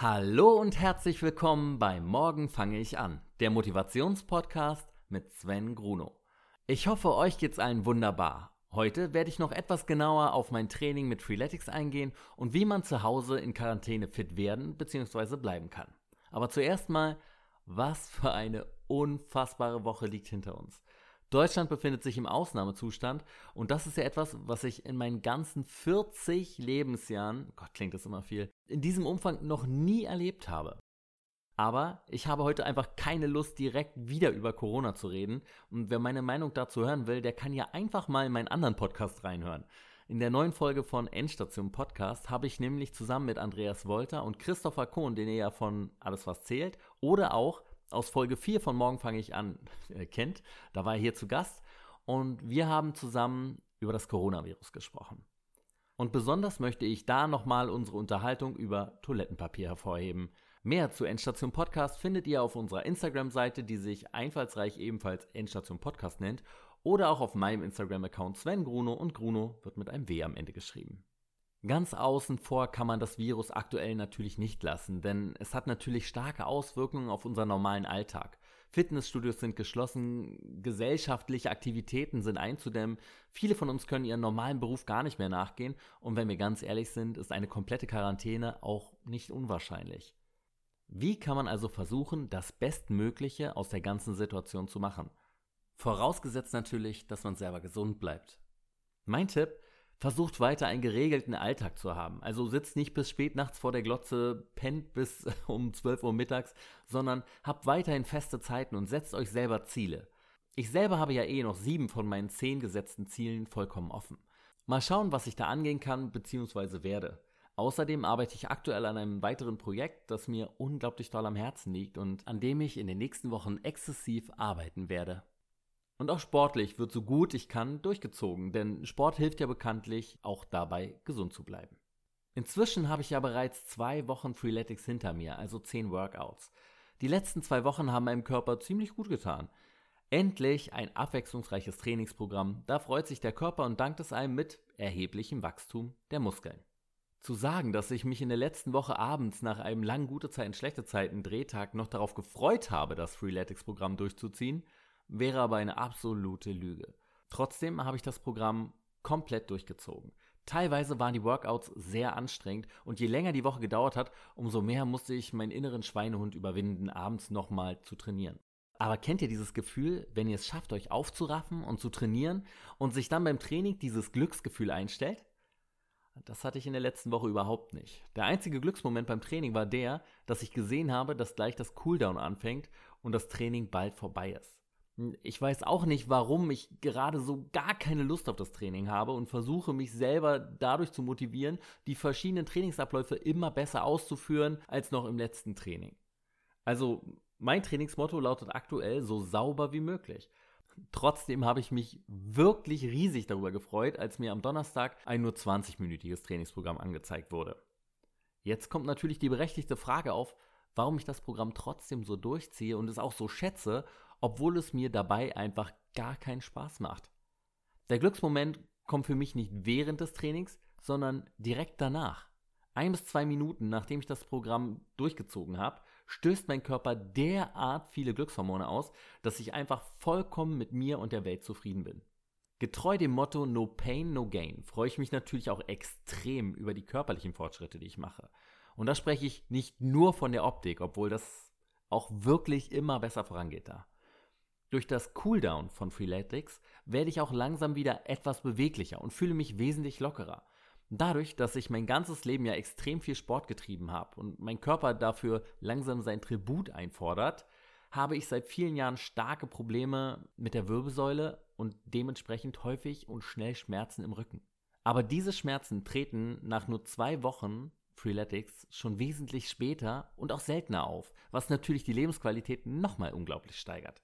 Hallo und herzlich willkommen bei Morgen fange ich an, der Motivationspodcast mit Sven Gruno. Ich hoffe, euch geht's allen wunderbar. Heute werde ich noch etwas genauer auf mein Training mit Freeletics eingehen und wie man zu Hause in Quarantäne fit werden bzw. bleiben kann. Aber zuerst mal, was für eine unfassbare Woche liegt hinter uns. Deutschland befindet sich im Ausnahmezustand und das ist ja etwas, was ich in meinen ganzen 40 Lebensjahren, Gott klingt das immer viel, in diesem Umfang noch nie erlebt habe. Aber ich habe heute einfach keine Lust, direkt wieder über Corona zu reden. Und wer meine Meinung dazu hören will, der kann ja einfach mal in meinen anderen Podcast reinhören. In der neuen Folge von Endstation Podcast habe ich nämlich zusammen mit Andreas Wolter und Christopher Kohn, den ihr ja von Alles was zählt, oder auch aus Folge 4 von Morgen fange ich an äh, kennt. Da war er hier zu Gast und wir haben zusammen über das Coronavirus gesprochen. Und besonders möchte ich da nochmal unsere Unterhaltung über Toilettenpapier hervorheben. Mehr zu Endstation Podcast findet ihr auf unserer Instagram-Seite, die sich einfallsreich ebenfalls Endstation Podcast nennt, oder auch auf meinem Instagram-Account Sven Gruno und Gruno wird mit einem W am Ende geschrieben. Ganz außen vor kann man das Virus aktuell natürlich nicht lassen, denn es hat natürlich starke Auswirkungen auf unseren normalen Alltag. Fitnessstudios sind geschlossen, gesellschaftliche Aktivitäten sind einzudämmen, viele von uns können ihren normalen Beruf gar nicht mehr nachgehen und wenn wir ganz ehrlich sind, ist eine komplette Quarantäne auch nicht unwahrscheinlich. Wie kann man also versuchen, das Bestmögliche aus der ganzen Situation zu machen? Vorausgesetzt natürlich, dass man selber gesund bleibt. Mein Tipp, versucht weiter einen geregelten Alltag zu haben. Also sitzt nicht bis spät nachts vor der Glotze, pennt bis um 12 Uhr mittags, sondern habt weiterhin feste Zeiten und setzt euch selber Ziele. Ich selber habe ja eh noch sieben von meinen zehn gesetzten Zielen vollkommen offen. Mal schauen, was ich da angehen kann bzw. werde. Außerdem arbeite ich aktuell an einem weiteren Projekt, das mir unglaublich doll am Herzen liegt und an dem ich in den nächsten Wochen exzessiv arbeiten werde. Und auch sportlich wird so gut ich kann durchgezogen, denn Sport hilft ja bekanntlich auch dabei, gesund zu bleiben. Inzwischen habe ich ja bereits zwei Wochen Freeletics hinter mir, also zehn Workouts. Die letzten zwei Wochen haben meinem Körper ziemlich gut getan. Endlich ein abwechslungsreiches Trainingsprogramm, da freut sich der Körper und dankt es einem mit erheblichem Wachstum der Muskeln. Zu sagen, dass ich mich in der letzten Woche abends nach einem langen gute Zeiten schlechte Zeiten Drehtag noch darauf gefreut habe, das Freeletics Programm durchzuziehen, wäre aber eine absolute Lüge. Trotzdem habe ich das Programm komplett durchgezogen. Teilweise waren die Workouts sehr anstrengend und je länger die Woche gedauert hat, umso mehr musste ich meinen inneren Schweinehund überwinden, abends nochmal zu trainieren. Aber kennt ihr dieses Gefühl, wenn ihr es schafft, euch aufzuraffen und zu trainieren und sich dann beim Training dieses Glücksgefühl einstellt? Das hatte ich in der letzten Woche überhaupt nicht. Der einzige Glücksmoment beim Training war der, dass ich gesehen habe, dass gleich das Cooldown anfängt und das Training bald vorbei ist. Ich weiß auch nicht, warum ich gerade so gar keine Lust auf das Training habe und versuche mich selber dadurch zu motivieren, die verschiedenen Trainingsabläufe immer besser auszuführen als noch im letzten Training. Also mein Trainingsmotto lautet aktuell so sauber wie möglich. Trotzdem habe ich mich wirklich riesig darüber gefreut, als mir am Donnerstag ein nur 20-minütiges Trainingsprogramm angezeigt wurde. Jetzt kommt natürlich die berechtigte Frage auf, warum ich das Programm trotzdem so durchziehe und es auch so schätze obwohl es mir dabei einfach gar keinen Spaß macht. Der Glücksmoment kommt für mich nicht während des Trainings, sondern direkt danach. Ein bis zwei Minuten nachdem ich das Programm durchgezogen habe, stößt mein Körper derart viele Glückshormone aus, dass ich einfach vollkommen mit mir und der Welt zufrieden bin. Getreu dem Motto No Pain, No Gain freue ich mich natürlich auch extrem über die körperlichen Fortschritte, die ich mache. Und da spreche ich nicht nur von der Optik, obwohl das auch wirklich immer besser vorangeht da. Durch das Cooldown von Freeletics werde ich auch langsam wieder etwas beweglicher und fühle mich wesentlich lockerer. Dadurch, dass ich mein ganzes Leben ja extrem viel Sport getrieben habe und mein Körper dafür langsam sein Tribut einfordert, habe ich seit vielen Jahren starke Probleme mit der Wirbelsäule und dementsprechend häufig und schnell Schmerzen im Rücken. Aber diese Schmerzen treten nach nur zwei Wochen Freeletics schon wesentlich später und auch seltener auf, was natürlich die Lebensqualität nochmal unglaublich steigert.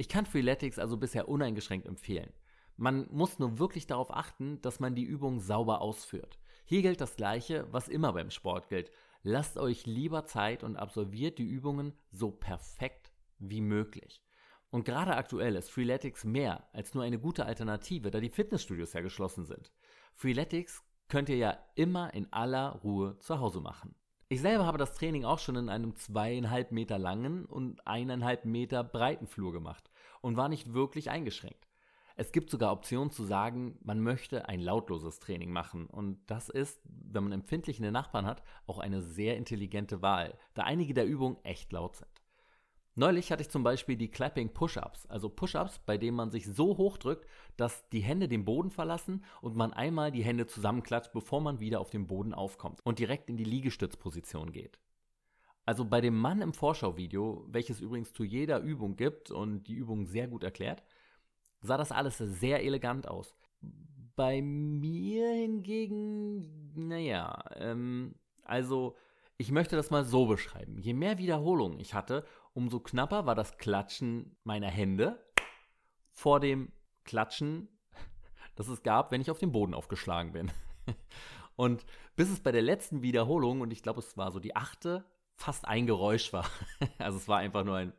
Ich kann Freeletics also bisher uneingeschränkt empfehlen. Man muss nur wirklich darauf achten, dass man die Übung sauber ausführt. Hier gilt das Gleiche, was immer beim Sport gilt. Lasst euch lieber Zeit und absolviert die Übungen so perfekt wie möglich. Und gerade aktuell ist Freeletics mehr als nur eine gute Alternative, da die Fitnessstudios ja geschlossen sind. Freeletics könnt ihr ja immer in aller Ruhe zu Hause machen. Ich selber habe das Training auch schon in einem zweieinhalb Meter langen und eineinhalb Meter breiten Flur gemacht und war nicht wirklich eingeschränkt. Es gibt sogar Optionen zu sagen, man möchte ein lautloses Training machen. Und das ist, wenn man empfindliche Nachbarn hat, auch eine sehr intelligente Wahl, da einige der Übungen echt laut sind. Neulich hatte ich zum Beispiel die Clapping Push-Ups, also Push-Ups, bei denen man sich so hoch drückt, dass die Hände den Boden verlassen und man einmal die Hände zusammenklatscht, bevor man wieder auf den Boden aufkommt und direkt in die Liegestützposition geht. Also bei dem Mann im Vorschauvideo, welches übrigens zu jeder Übung gibt und die Übung sehr gut erklärt, sah das alles sehr elegant aus. Bei mir hingegen, naja, ähm, also ich möchte das mal so beschreiben. Je mehr Wiederholungen ich hatte, umso knapper war das Klatschen meiner Hände vor dem Klatschen, das es gab, wenn ich auf den Boden aufgeschlagen bin. Und bis es bei der letzten Wiederholung, und ich glaube, es war so die achte, fast ein Geräusch war. Also es war einfach nur ein.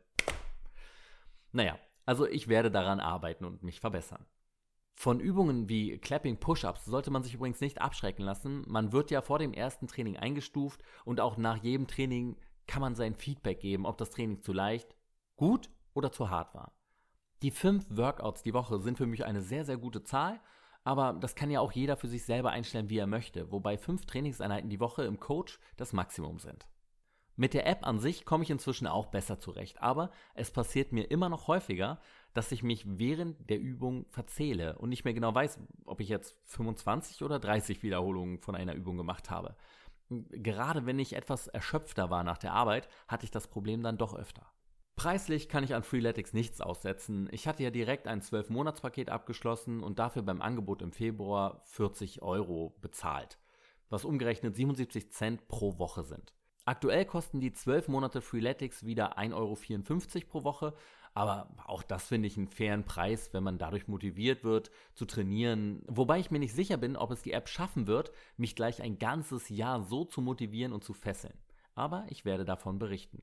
Naja, also ich werde daran arbeiten und mich verbessern. Von Übungen wie Clapping Push-Ups sollte man sich übrigens nicht abschrecken lassen. Man wird ja vor dem ersten Training eingestuft und auch nach jedem Training kann man sein Feedback geben, ob das Training zu leicht, gut oder zu hart war. Die fünf Workouts die Woche sind für mich eine sehr, sehr gute Zahl, aber das kann ja auch jeder für sich selber einstellen, wie er möchte, wobei fünf Trainingseinheiten die Woche im Coach das Maximum sind. Mit der App an sich komme ich inzwischen auch besser zurecht, aber es passiert mir immer noch häufiger, dass ich mich während der Übung verzähle und nicht mehr genau weiß, ob ich jetzt 25 oder 30 Wiederholungen von einer Übung gemacht habe. Gerade wenn ich etwas erschöpfter war nach der Arbeit, hatte ich das Problem dann doch öfter. Preislich kann ich an Freeletics nichts aussetzen. Ich hatte ja direkt ein 12-Monats-Paket abgeschlossen und dafür beim Angebot im Februar 40 Euro bezahlt, was umgerechnet 77 Cent pro Woche sind. Aktuell kosten die 12 Monate Freeletics wieder 1,54 Euro pro Woche, aber auch das finde ich einen fairen Preis, wenn man dadurch motiviert wird zu trainieren. Wobei ich mir nicht sicher bin, ob es die App schaffen wird, mich gleich ein ganzes Jahr so zu motivieren und zu fesseln. Aber ich werde davon berichten.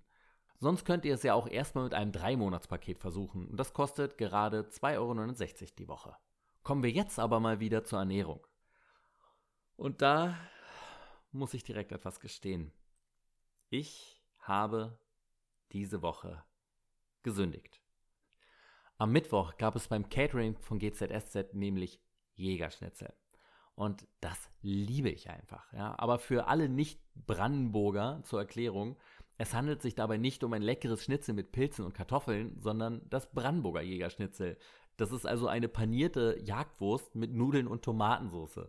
Sonst könnt ihr es ja auch erstmal mit einem 3-Monats-Paket versuchen und das kostet gerade 2,69 Euro die Woche. Kommen wir jetzt aber mal wieder zur Ernährung. Und da muss ich direkt etwas gestehen. Ich habe diese Woche gesündigt. Am Mittwoch gab es beim Catering von GZSZ nämlich Jägerschnitzel. Und das liebe ich einfach. Ja. Aber für alle Nicht-Brandenburger zur Erklärung, es handelt sich dabei nicht um ein leckeres Schnitzel mit Pilzen und Kartoffeln, sondern das Brandenburger Jägerschnitzel. Das ist also eine panierte Jagdwurst mit Nudeln und Tomatensauce.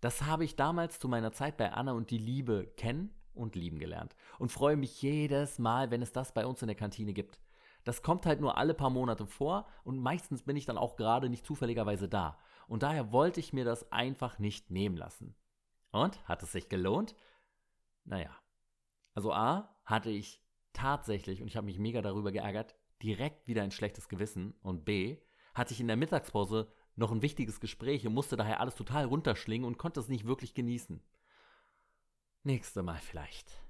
Das habe ich damals zu meiner Zeit bei Anna und die Liebe kennen und lieben gelernt und freue mich jedes Mal, wenn es das bei uns in der Kantine gibt. Das kommt halt nur alle paar Monate vor und meistens bin ich dann auch gerade nicht zufälligerweise da. Und daher wollte ich mir das einfach nicht nehmen lassen. Und hat es sich gelohnt? Naja. Also A, hatte ich tatsächlich, und ich habe mich mega darüber geärgert, direkt wieder ein schlechtes Gewissen. Und B, hatte ich in der Mittagspause noch ein wichtiges Gespräch und musste daher alles total runterschlingen und konnte es nicht wirklich genießen. Nächste Mal vielleicht.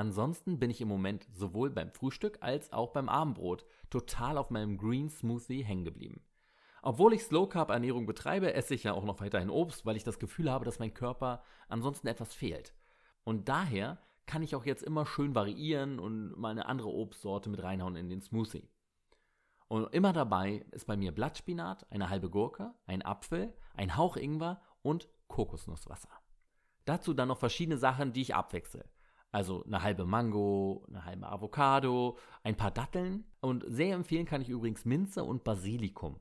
Ansonsten bin ich im Moment sowohl beim Frühstück als auch beim Abendbrot total auf meinem Green Smoothie hängen geblieben. Obwohl ich Slow Carb Ernährung betreibe, esse ich ja auch noch weiterhin Obst, weil ich das Gefühl habe, dass mein Körper ansonsten etwas fehlt. Und daher kann ich auch jetzt immer schön variieren und mal eine andere Obstsorte mit reinhauen in den Smoothie. Und immer dabei ist bei mir Blattspinat, eine halbe Gurke, ein Apfel, ein Hauch Ingwer und Kokosnusswasser. Dazu dann noch verschiedene Sachen, die ich abwechsle. Also eine halbe Mango, eine halbe Avocado, ein paar Datteln und sehr empfehlen kann ich übrigens Minze und Basilikum.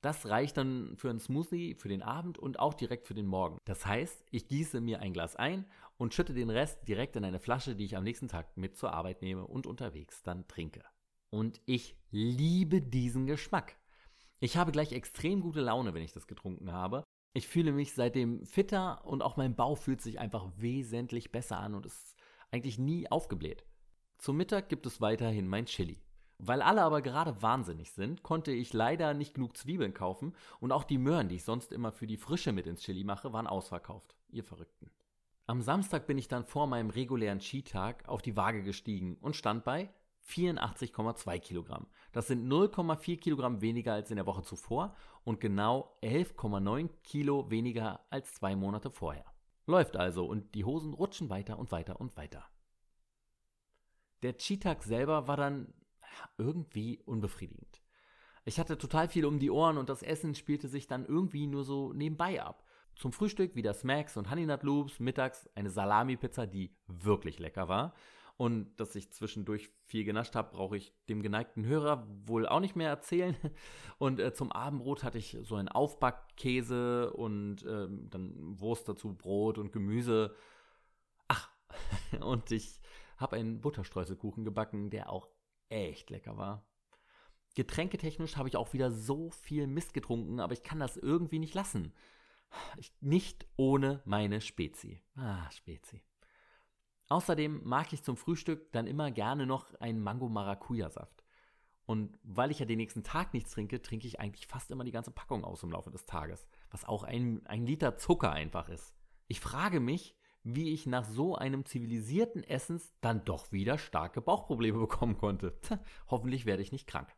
Das reicht dann für einen Smoothie für den Abend und auch direkt für den Morgen. Das heißt, ich gieße mir ein Glas ein und schütte den Rest direkt in eine Flasche, die ich am nächsten Tag mit zur Arbeit nehme und unterwegs dann trinke. Und ich liebe diesen Geschmack. Ich habe gleich extrem gute Laune, wenn ich das getrunken habe ich fühle mich seitdem fitter und auch mein Bauch fühlt sich einfach wesentlich besser an und ist eigentlich nie aufgebläht. Zum Mittag gibt es weiterhin mein Chili. Weil alle aber gerade wahnsinnig sind, konnte ich leider nicht genug Zwiebeln kaufen und auch die Möhren, die ich sonst immer für die Frische mit ins Chili mache, waren ausverkauft. Ihr Verrückten. Am Samstag bin ich dann vor meinem regulären Skitag auf die Waage gestiegen und stand bei 84,2 Kilogramm. Das sind 0,4 Kilogramm weniger als in der Woche zuvor und genau 11,9 Kilo weniger als zwei Monate vorher. Läuft also und die Hosen rutschen weiter und weiter und weiter. Der Cheat-Tag selber war dann irgendwie unbefriedigend. Ich hatte total viel um die Ohren und das Essen spielte sich dann irgendwie nur so nebenbei ab. Zum Frühstück wieder Smacks und Honey Nut Loops, mittags eine Salami-Pizza, die wirklich lecker war. Und dass ich zwischendurch viel genascht habe, brauche ich dem geneigten Hörer wohl auch nicht mehr erzählen. Und äh, zum Abendbrot hatte ich so einen Aufbackkäse und äh, dann Wurst dazu, Brot und Gemüse. Ach, und ich habe einen Butterstreuselkuchen gebacken, der auch echt lecker war. Getränketechnisch habe ich auch wieder so viel Mist getrunken, aber ich kann das irgendwie nicht lassen. Ich, nicht ohne meine Spezi. Ah, Spezi. Außerdem mag ich zum Frühstück dann immer gerne noch einen Mango-Maracuja-Saft. Und weil ich ja den nächsten Tag nichts trinke, trinke ich eigentlich fast immer die ganze Packung aus im Laufe des Tages. Was auch ein, ein Liter Zucker einfach ist. Ich frage mich, wie ich nach so einem zivilisierten Essens dann doch wieder starke Bauchprobleme bekommen konnte. hoffentlich werde ich nicht krank.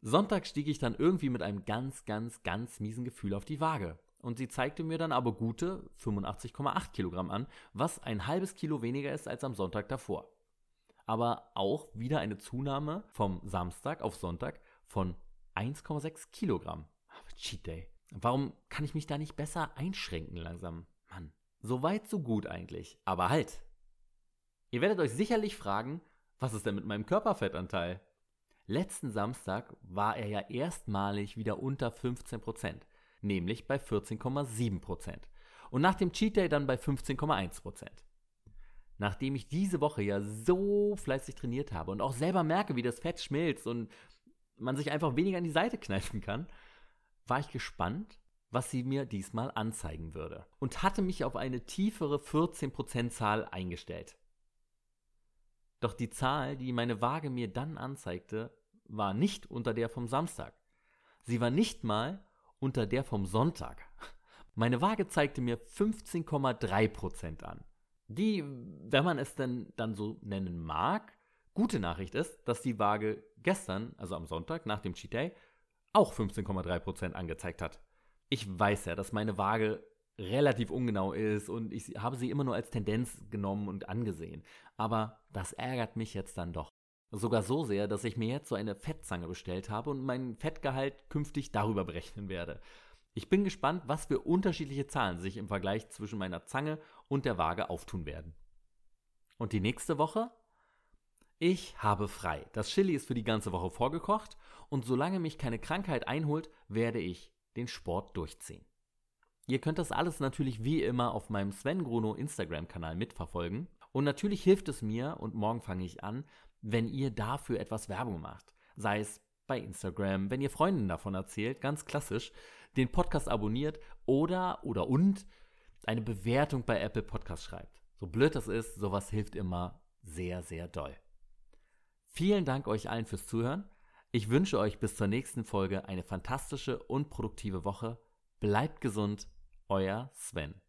Sonntag stieg ich dann irgendwie mit einem ganz, ganz, ganz miesen Gefühl auf die Waage und sie zeigte mir dann aber gute 85,8 Kilogramm an, was ein halbes Kilo weniger ist als am Sonntag davor. Aber auch wieder eine Zunahme vom Samstag auf Sonntag von 1,6 Kilogramm. Cheat Day. Warum kann ich mich da nicht besser einschränken langsam? Mann. So weit, so gut eigentlich. Aber halt. Ihr werdet euch sicherlich fragen, was ist denn mit meinem Körperfettanteil? Letzten Samstag war er ja erstmalig wieder unter 15 Prozent nämlich bei 14,7%. Und nach dem Cheat Day dann bei 15,1%. Nachdem ich diese Woche ja so fleißig trainiert habe und auch selber merke, wie das Fett schmilzt und man sich einfach weniger an die Seite kneifen kann, war ich gespannt, was sie mir diesmal anzeigen würde und hatte mich auf eine tiefere 14% Zahl eingestellt. Doch die Zahl, die meine Waage mir dann anzeigte, war nicht unter der vom Samstag. Sie war nicht mal unter der vom Sonntag. Meine Waage zeigte mir 15,3% an. Die, wenn man es denn dann so nennen mag, gute Nachricht ist, dass die Waage gestern, also am Sonntag nach dem Cheat Day, auch 15,3% angezeigt hat. Ich weiß ja, dass meine Waage relativ ungenau ist und ich habe sie immer nur als Tendenz genommen und angesehen. Aber das ärgert mich jetzt dann doch. Sogar so sehr, dass ich mir jetzt so eine Fettzange bestellt habe und meinen Fettgehalt künftig darüber berechnen werde. Ich bin gespannt, was für unterschiedliche Zahlen sich im Vergleich zwischen meiner Zange und der Waage auftun werden. Und die nächste Woche? Ich habe frei. Das Chili ist für die ganze Woche vorgekocht und solange mich keine Krankheit einholt, werde ich den Sport durchziehen. Ihr könnt das alles natürlich wie immer auf meinem Sven Gruno Instagram-Kanal mitverfolgen. Und natürlich hilft es mir, und morgen fange ich an, wenn ihr dafür etwas Werbung macht. Sei es bei Instagram, wenn ihr Freunden davon erzählt, ganz klassisch, den Podcast abonniert oder oder und eine Bewertung bei Apple Podcast schreibt. So blöd das ist, sowas hilft immer sehr, sehr doll. Vielen Dank euch allen fürs Zuhören. Ich wünsche euch bis zur nächsten Folge eine fantastische und produktive Woche. Bleibt gesund, euer Sven.